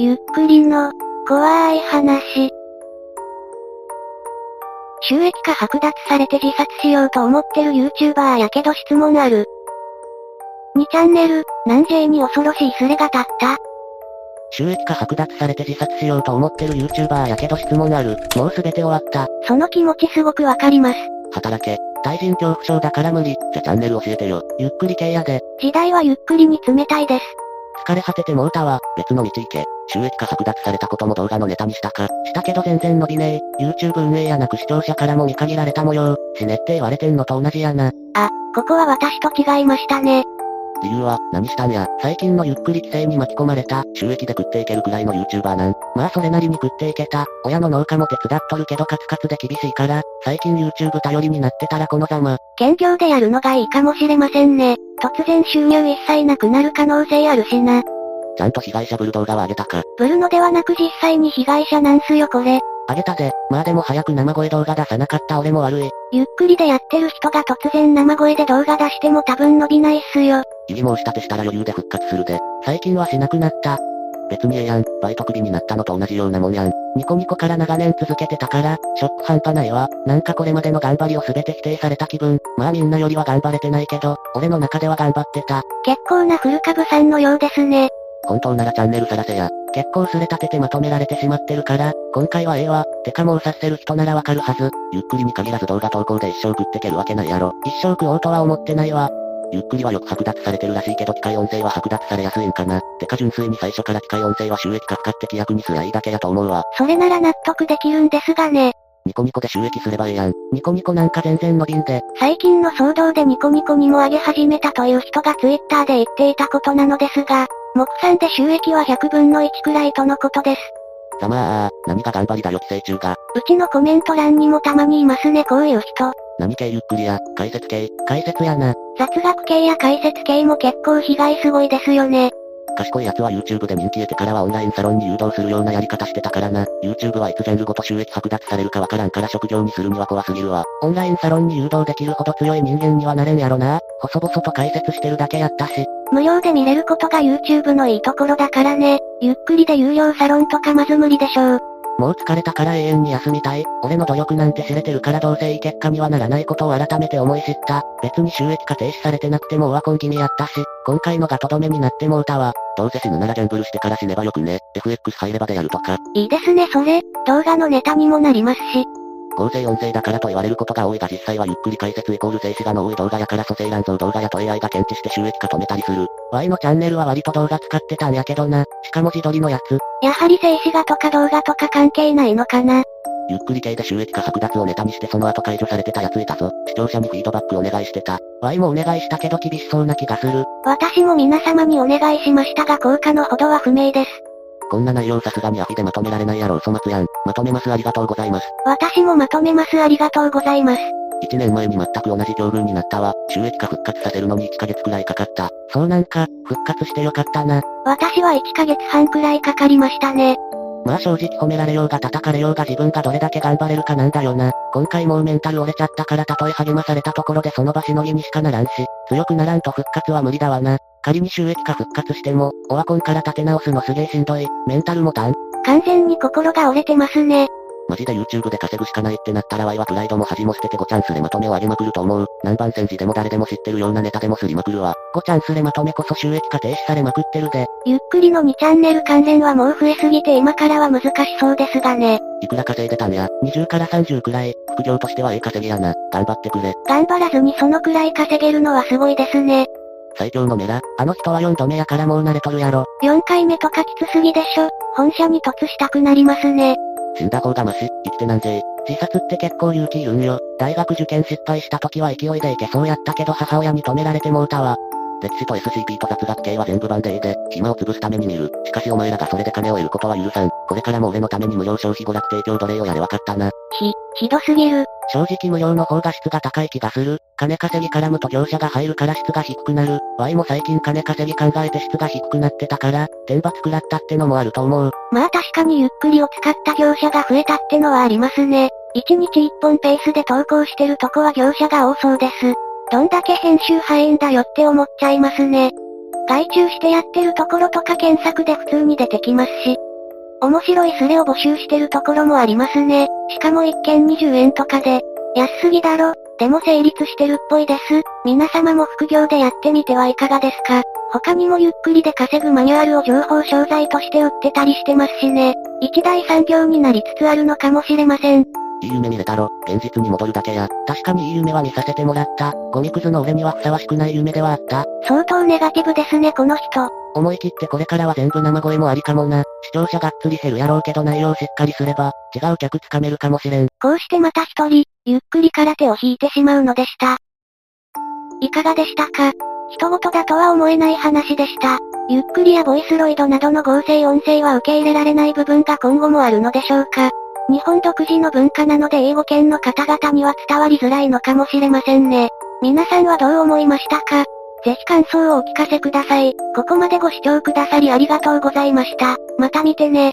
ゆっくりの、怖い話。収益化剥奪されて自殺しようと思ってる YouTuber やけど質問ある。2チャンネル、南 J に恐ろしいスレが立った。収益化剥奪されて自殺しようと思ってる YouTuber やけど質問ある。もうすべて終わった。その気持ちすごくわかります。働け。対人恐怖症だから無理。じゃチャンネル教えてよ。ゆっくり系やで。時代はゆっくりに冷たいです。疲れ果ててもうたわ。別の道行け。収益化剥奪されたことも動画のネタにしたか。したけど全然伸びねえ。YouTube 運営やなく視聴者からも見限られた模様。死ねって言われてんのと同じやな。あ、ここは私と違いましたね。理由は、何したんや。最近のゆっくり規制に巻き込まれた、収益で食っていけるくらいの YouTuber なん。まあそれなりに食っていけた。親の農家も手伝っとるけどカツカツで厳しいから、最近 YouTube 頼りになってたらこのざま。兼業でやるのがいいかもしれませんね。突然収入一切なくなる可能性あるしな。ちゃんと被害者ブル動画は上げたか。ブルのではなく実際に被害者なんすよこれ。上げたで、まあでも早く生声動画出さなかった俺も悪い。ゆっくりでやってる人が突然生声で動画出しても多分伸びないっすよ。異議申し立てしたら余裕で復活するで。最近はしなくなった。別にええやん、バイトクビになったのと同じようなもんやん。ニコニコから長年続けてたから、ショック半端ないわ。なんかこれまでの頑張りを全て否定された気分。まあみんなよりは頑張れてないけど、俺の中では頑張ってた。結構な古株さんのようですね。本当ならチャンネルさらせや。結構すれ立ててまとめられてしまってるから、今回はええわ。てかもう察せる人ならわかるはず。ゆっくりに限らず動画投稿で一生食ってけるわけないやろ。一生食おうとは思ってないわ。ゆっくりはよく剥奪されてるらしいけど機械音声は剥奪されやすいんかな。てか純粋に最初から機械音声は収益化不可って規約にすりゃいいだけやと思うわ。それなら納得できるんですがね。ニコニコで収益すればええやん。ニコニコなんか全然伸びんで。最近の騒動でニコニコにも上げ始めたという人がツイッターで言っていたことなのですが、目算で収益は100分の1くらいとのことです。ざまあ、何が頑張りだよ寄生虫が。うちのコメント欄にもたまにいますねこういう人。何系ゆっくりや、解説系、解説やな。雑学系や解説系も結構被害すごいですよね。賢い奴は YouTube で人気得てからはオンラインサロンに誘導するようなやり方してたからな。YouTube はいつジャンルごと収益剥奪されるかわからんから職業にするには怖すぎるわ。オンラインサロンに誘導できるほど強い人間にはなれんやろな。細々と解説してるだけやったし。無料で見れることが YouTube のいいところだからね。ゆっくりで有料サロンとかまず無理でしょう。もう疲れたから永遠に休みたい。俺の努力なんて知れてるからどうせいい結果にはならないことを改めて思い知った。別に収益化停止されてなくてもオワコン気味やったし、今回のがとどめになってもうたわ。どうせ死ぬならギャンブルしてから死ねばよくね。FX 入ればでやるとか。いいですねそれ、動画のネタにもなりますし。合成音声だからと言われることが多いが実際はゆっくり解説イコール静止画の多い動画やから蘇生乱造動画やと AI が検知して収益化止めたりする。Y のチャンネルは割と動画使ってたんやけどな。しかも自撮りのやつ。やはり静止画とか動画とか関係ないのかな。ゆっくり系で収益化剥奪をネタにしてその後解除されてたやついたぞ。視聴者にフィードバックお願いしてた。Y もお願いしたけど厳しそうな気がする。私も皆様にお願いしましたが効果のほどは不明です。こんな内容さすがにアフィでまとめられないやろ粗末やん。まとめますありがとうございます。私もまとめますありがとうございます。1年前に全く同じ境遇になったわ。収益化復活させるのに1ヶ月くらいかかった。そうなんか、復活してよかったな。私は1ヶ月半くらいかかりましたね。まあ正直褒められようが叩かれようが自分がどれだけ頑張れるかなんだよな。今回もうメンタル折れちゃったからたとえ励まされたところでその場しのぎにしかならんし、強くならんと復活は無理だわな。仮に収益化復活しても、オワコンから立て直すのすげえしんどい。メンタルもたん。完全に心が折れてますね。マジで YouTube で稼ぐしかないってなったら Y はプライドも恥も捨てて5チャンスでまとめを上げまくると思う。何番戦時でも誰でも知ってるようなネタでもすりまくるわ。5チャンスでまとめこそ収益化停止されまくってるで。ゆっくりの2チャンネル関連はもう増えすぎて今からは難しそうですがね。いくら稼いでたんや。20から30くらい。副業としてはええ稼ぎやな。頑張ってくれ。頑張らずにそのくらい稼げるのはすごいですね。最強のメラ。あの人は4度目やからもう慣れとるやろ。4回目とかきつすぎでしょ。本社に突したくなりますね。死んだ方がマシ。生きてなんぜ自殺って結構勇気いるんよ。大学受験失敗した時は勢いでいけそうやったけど母親に止められてもうたわ。歴史と SCP と雑学系は全部版でええで、暇を潰すために見る。しかしお前らがそれで金を得ることは許さん。これからも俺のために無料消費娯楽提供奴隷をやれわかったな。ひ、ひどすぎる。正直無料の方が質が高い気がする。金稼ぎ絡むと業者が入るから質が低くなる。Y も最近金稼ぎ考えて質が低くなってたから、天罰食らったってのもあると思う。まあ確かにゆっくりを使った業者が増えたってのはありますね。1日1本ペースで投稿してるとこは業者が多そうです。どんだけ編集早いんだよって思っちゃいますね。外注してやってるところとか検索で普通に出てきますし、面白いスレを募集してるところもありますね。しかも1件20円とかで。安すぎだろ。でも成立してるっぽいです。皆様も副業でやってみてはいかがですか？他にもゆっくりで稼ぐマニュアルを情報商材として売ってたりしてますしね。一大産業になりつつあるのかもしれません。いい夢見れたろ、現実に戻るだけや。確かにいい夢は見させてもらった。ゴミクズの俺にはふさわしくない夢ではあった。相当ネガティブですねこの人。思い切ってこれからは全部生声もありかもな。視聴者がっつり減るやろうけど内容しっかりすれば、違う客つかめるかもしれん。こうしてまた一人、ゆっくりから手を引いてしまうのでした。いかがでしたか？人事だとは思えない話でした。ゆっくりやボイスロイドなどの合成音声は受け入れられない部分が今後もあるのでしょうか？日本独自の文化なので英語圏の方々には伝わりづらいのかもしれませんね。皆さんはどう思いましたか？ぜひ感想をお聞かせください。ここまでご視聴くださりありがとうございました。また見てね。